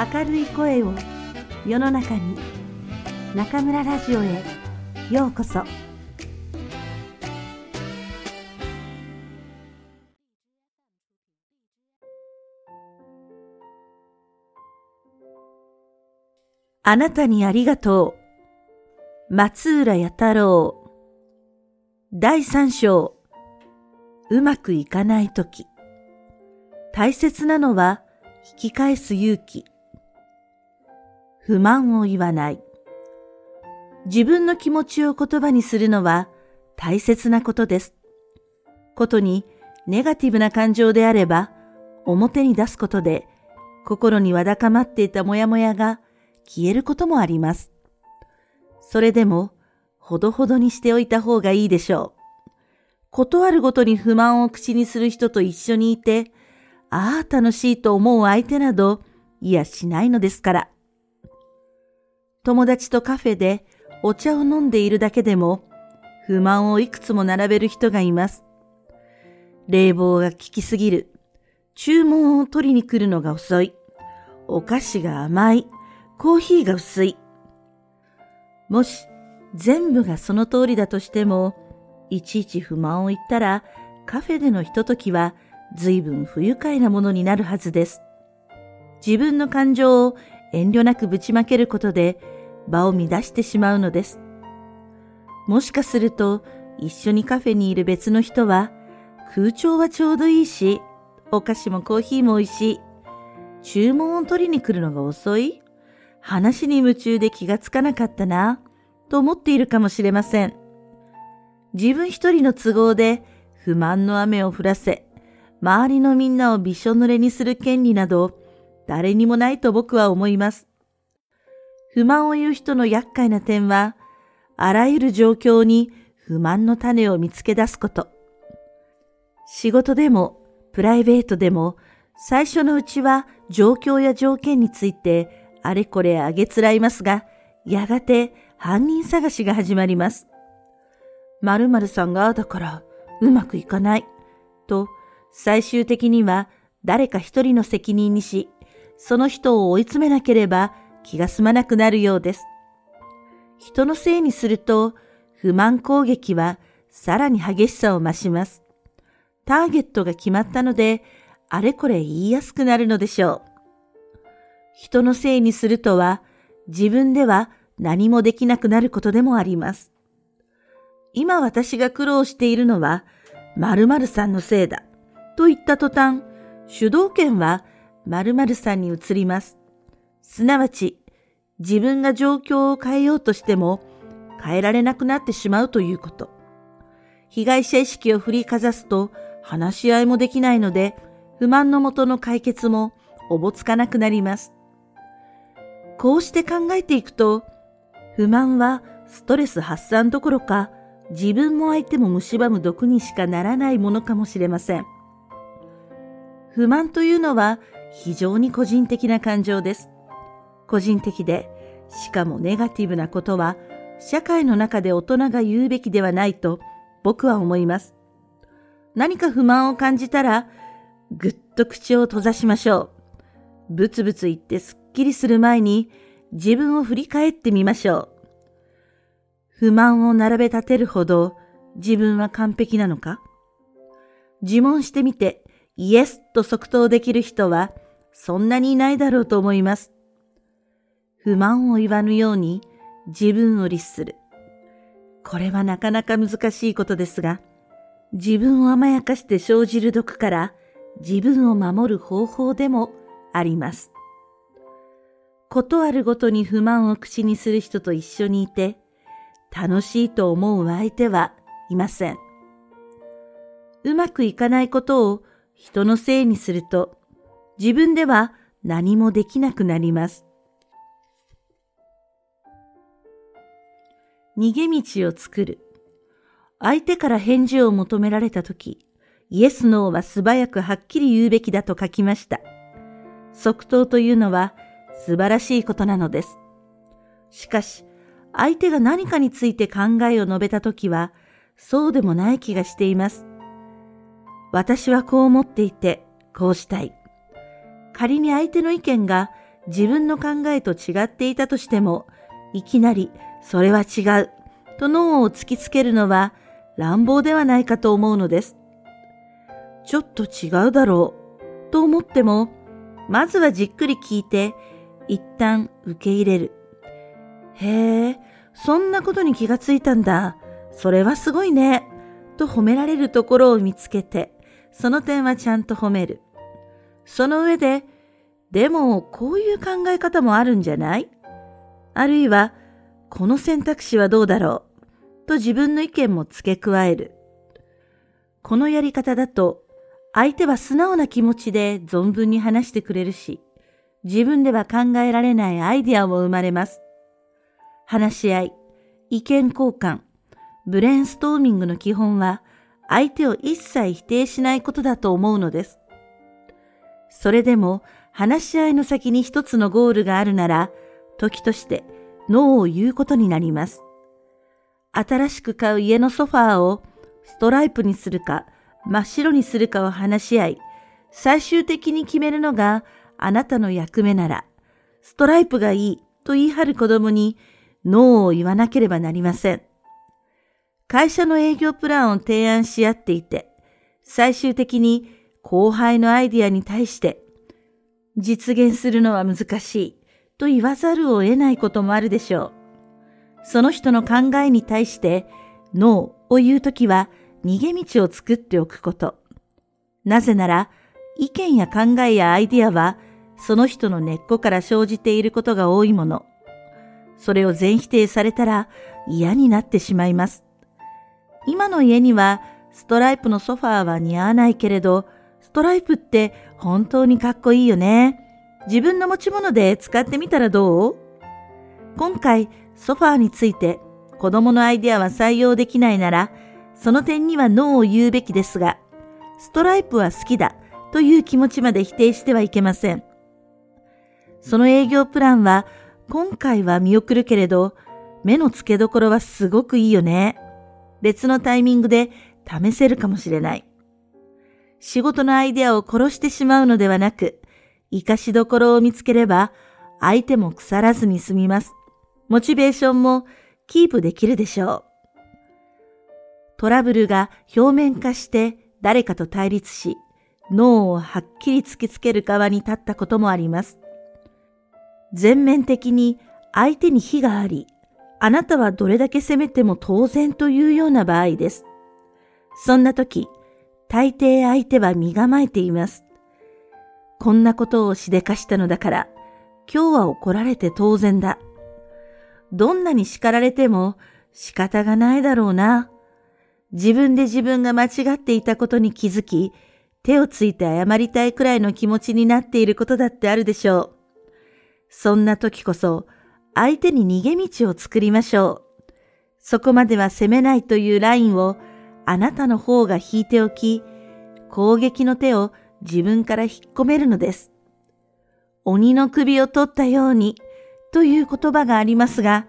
明るい声を世の中に中村ラジオへようこそ。あなたにありがとう。松浦弥太郎。第三章。うまくいかないとき大切なのは引き返す勇気。不満を言わない。自分の気持ちを言葉にするのは大切なことです。ことにネガティブな感情であれば表に出すことで心にわだかまっていたモヤモヤが消えることもあります。それでもほどほどにしておいた方がいいでしょう。断るごとに不満を口にする人と一緒にいてああ楽しいと思う相手などいやしないのですから。友達とカフェでお茶を飲んでいるだけでも不満をいくつも並べる人がいます。冷房が効きすぎる。注文を取りに来るのが遅い。お菓子が甘い。コーヒーが薄い。もし全部がその通りだとしても、いちいち不満を言ったらカフェでのひとときは随分不愉快なものになるはずです。自分の感情を遠慮なくぶちまけることで場を乱してしまうのです。もしかすると一緒にカフェにいる別の人は空調はちょうどいいし、お菓子もコーヒーも美味しい。注文を取りに来るのが遅い話に夢中で気がつかなかったな、と思っているかもしれません。自分一人の都合で不満の雨を降らせ、周りのみんなをびしょ濡れにする権利など、誰にもないと僕は思います。不満を言う人の厄介な点は、あらゆる状況に不満の種を見つけ出すこと。仕事でも、プライベートでも、最初のうちは状況や条件についてあれこれあげつらいますが、やがて犯人探しが始まります。〇〇さんがだからうまくいかない。と最終的には誰か一人の責任にし、その人を追い詰めなければ気が済まなくなるようです。人のせいにすると不満攻撃はさらに激しさを増します。ターゲットが決まったので、あれこれ言いやすくなるのでしょう。人のせいにするとは、自分では何もできなくなることでもあります。今私が苦労しているのは、〇〇さんのせいだ。と言った途端、主導権は〇〇さんに移ります。すなわち、自分が状況を変えようとしても変えられなくなってしまうということ。被害者意識を振りかざすと話し合いもできないので、不満のもとの解決もおぼつかなくなります。こうして考えていくと、不満はストレス発散どころか、自分も相手も蝕む毒にしかならないものかもしれません。不満というのは非常に個人的な感情です。個人的で、しかもネガティブなことは社会の中で大人が言うべきではないと僕は思います。何か不満を感じたら、ぐっと口を閉ざしましょう。ブツブツ言ってすっきりする前に自分を振り返ってみましょう。不満を並べ立てるほど自分は完璧なのか？自問してみてイエスと即答できる人はそんなにいないだろうと思います。不満を言わぬように自分を律する。これはなかなか難しいことですが、自分を甘やかして生じる毒から自分を守る方法でもあります。ことあるごとに不満を口にする人と一緒にいて、楽しいと思う相手はいません。うまくいかないことを人のせいにすると自分では何もできなくなります。逃げ道を作る。相手から返事を求められたとき、イエス・ノーは素早くはっきり言うべきだと書きました。即答というのは素晴らしいことなのです。しかし、相手が何かについて考えを述べたときは、そうでもない気がしています。私はこう思っていて、こうしたい。仮に相手の意見が自分の考えと違っていたとしても、いきなりそれは違うと脳を突きつけるのは乱暴ではないかと思うのです。ちょっと違うだろうと思っても、まずはじっくり聞いて、一旦受け入れる。へえ、そんなことに気がついたんだ。それはすごいね。と褒められるところを見つけて、その点はちゃんと褒める。その上で、でもこういう考え方もあるんじゃない？あるいは、この選択肢はどうだろう？と自分の意見も付け加える。このやり方だと、相手は素直な気持ちで存分に話してくれるし、自分では考えられないアイディアも生まれます。話し合い、意見交換、ブレインストーミングの基本は、相手を一切否定しないことだと思うのです。それでも、話し合いの先に一つのゴールがあるなら、時としてノーを言うことになります。新しく買う家のソファーをストライプにするか真っ白にするかを話し合い、最終的に決めるのがあなたの役目なら、ストライプがいいと言い張る子供にノーを言わなければなりません。会社の営業プランを提案し合っていて、最終的に後輩のアイディアに対して実現するのは難しいと言わざるを得ないこともあるでしょう。その人の考えに対してノーを言うときは逃げ道を作っておくこと。なぜなら意見や考えやアイディアはその人の根っこから生じていることが多いもの。それを全否定されたら嫌になってしまいます。今の家にはストライプのソファーは似合わないけれど、ストライプって本当にかっこいいよね。自分の持ち物で使ってみたらどう？今回ソファーについて子供のアイデアは採用できないなら、その点にはノーを言うべきですが、ストライプは好きだという気持ちまで否定してはいけません。その営業プランは今回は見送るけれど、目の付けどころはすごくいいよね。別のタイミングで試せるかもしれない。仕事のアイデアを殺してしまうのではなく、活かしどころを見つければ、相手も腐らずに済みます。モチベーションもキープできるでしょう。トラブルが表面化して誰かと対立し、脳をはっきり突きつける側に立ったこともあります。全面的に相手に非があり、あなたはどれだけ責めても当然というような場合です。そんな時、大抵相手は身構えています。こんなことをしでかしたのだから、今日は怒られて当然だ。どんなに叱られても仕方がないだろうな。自分で自分が間違っていたことに気づき、手をついて謝りたいくらいの気持ちになっていることだってあるでしょう。そんな時こそ、相手に逃げ道を作りましょう。そこまでは責めないというラインをあなたの方が引いておき、攻撃の手を自分から引っ込めるのです。鬼の首を取ったようにという言葉がありますが、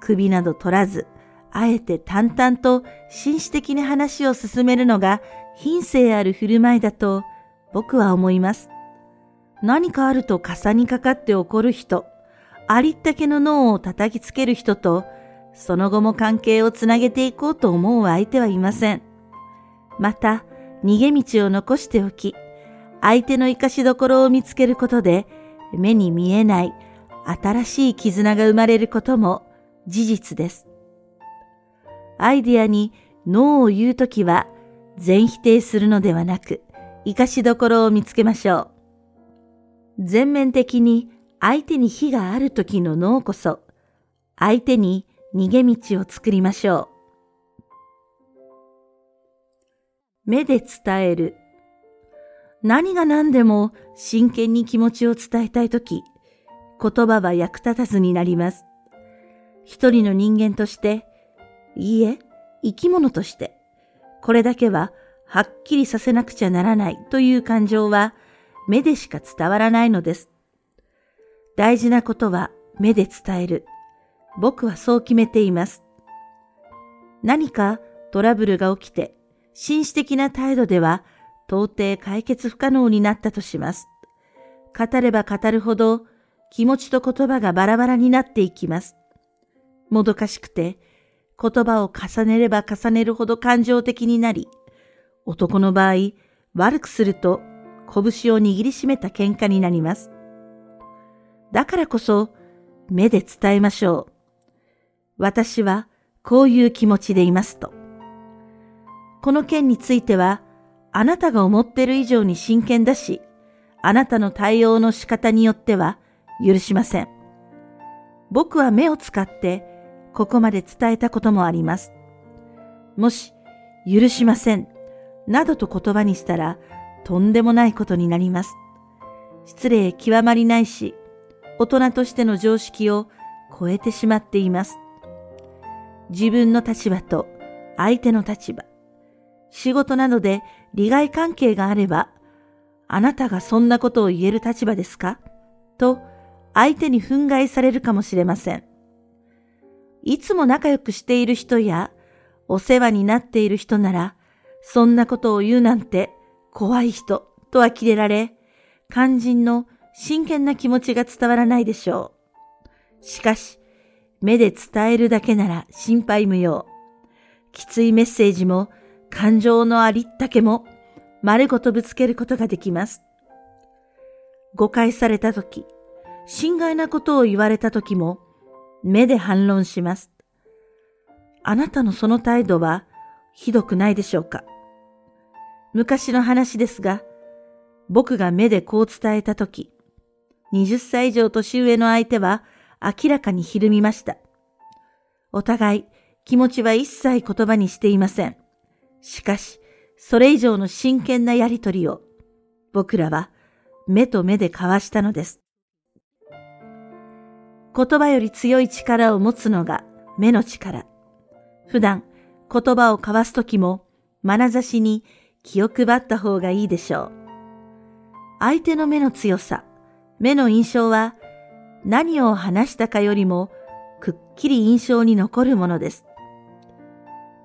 首など取らず、あえて淡々と紳士的に話を進めるのが品性ある振る舞いだと僕は思います。何かあると傘にかかって怒る人、ありったけの脳を叩きつける人と、その後も関係をつなげていこうと思う相手はいません。また、逃げ道を残しておき、相手の生かしどころを見つけることで、目に見えない新しい絆が生まれることも事実です。アイディアにノーを言うときは、全否定するのではなく、生かしどころを見つけましょう。全面的に相手に非があるときのノーこそ、相手に逃げ道を作りましょう。目で伝える。何が何でも真剣に気持ちを伝えたいとき、言葉は役立たずになります。一人の人間として、いいえ、生き物として、これだけははっきりさせなくちゃならないという感情は目でしか伝わらないのです。大事なことは目で伝える。僕はそう決めています。何かトラブルが起きて、紳士的な態度では到底解決不可能になったとします。語れば語るほど気持ちと言葉がバラバラになっていきます。もどかしくて、言葉を重ねれば重ねるほど感情的になり、男の場合、悪くすると拳を握りしめた喧嘩になります。だからこそ、目で伝えましょう。私はこういう気持ちでいますと。この件については、あなたが思ってる以上に真剣だし、あなたの対応の仕方によっては許しません。僕は目を使ってここまで伝えたこともあります。もし、許しません、などと言葉にしたら、とんでもないことになります。失礼極まりないし、大人としての常識を超えてしまっています。自分の立場と相手の立場、仕事などで利害関係があれば、あなたがそんなことを言える立場ですか？と相手に憤慨されるかもしれません。いつも仲良くしている人やお世話になっている人なら、そんなことを言うなんて怖い人とは切れられ、肝心の真剣な気持ちが伝わらないでしょう。しかし、目で伝えるだけなら心配無用。きついメッセージも感情のありったけも丸ごとぶつけることができます。誤解されたとき、心外なことを言われたときも目で反論します。あなたのその態度はひどくないでしょうか昔の話ですが、僕が目でこう伝えたとき、20歳以上年上の相手は明らかにひるみました。お互い気持ちは一切言葉にしていません。しかし、それ以上の真剣なやりとりを僕らは目と目で交わしたのです。言葉より強い力を持つのが目の力。普段言葉を交わすときも眼差しに気を配った方がいいでしょう。相手の目の強さ、目の印象は何を話したかよりもくっきり印象に残るものです。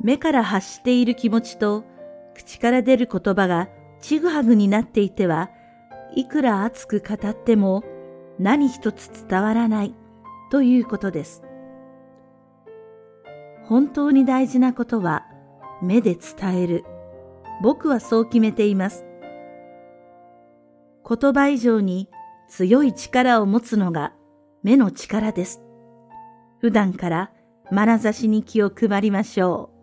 目から発している気持ちと口から出る言葉がちぐはぐになっていては、いくら熱く語っても何一つ伝わらないということです。本当に大事なことは目で伝える。僕はそう決めています。言葉以上に強い力を持つのが目の力です。普段から眼差しに気を配りましょう。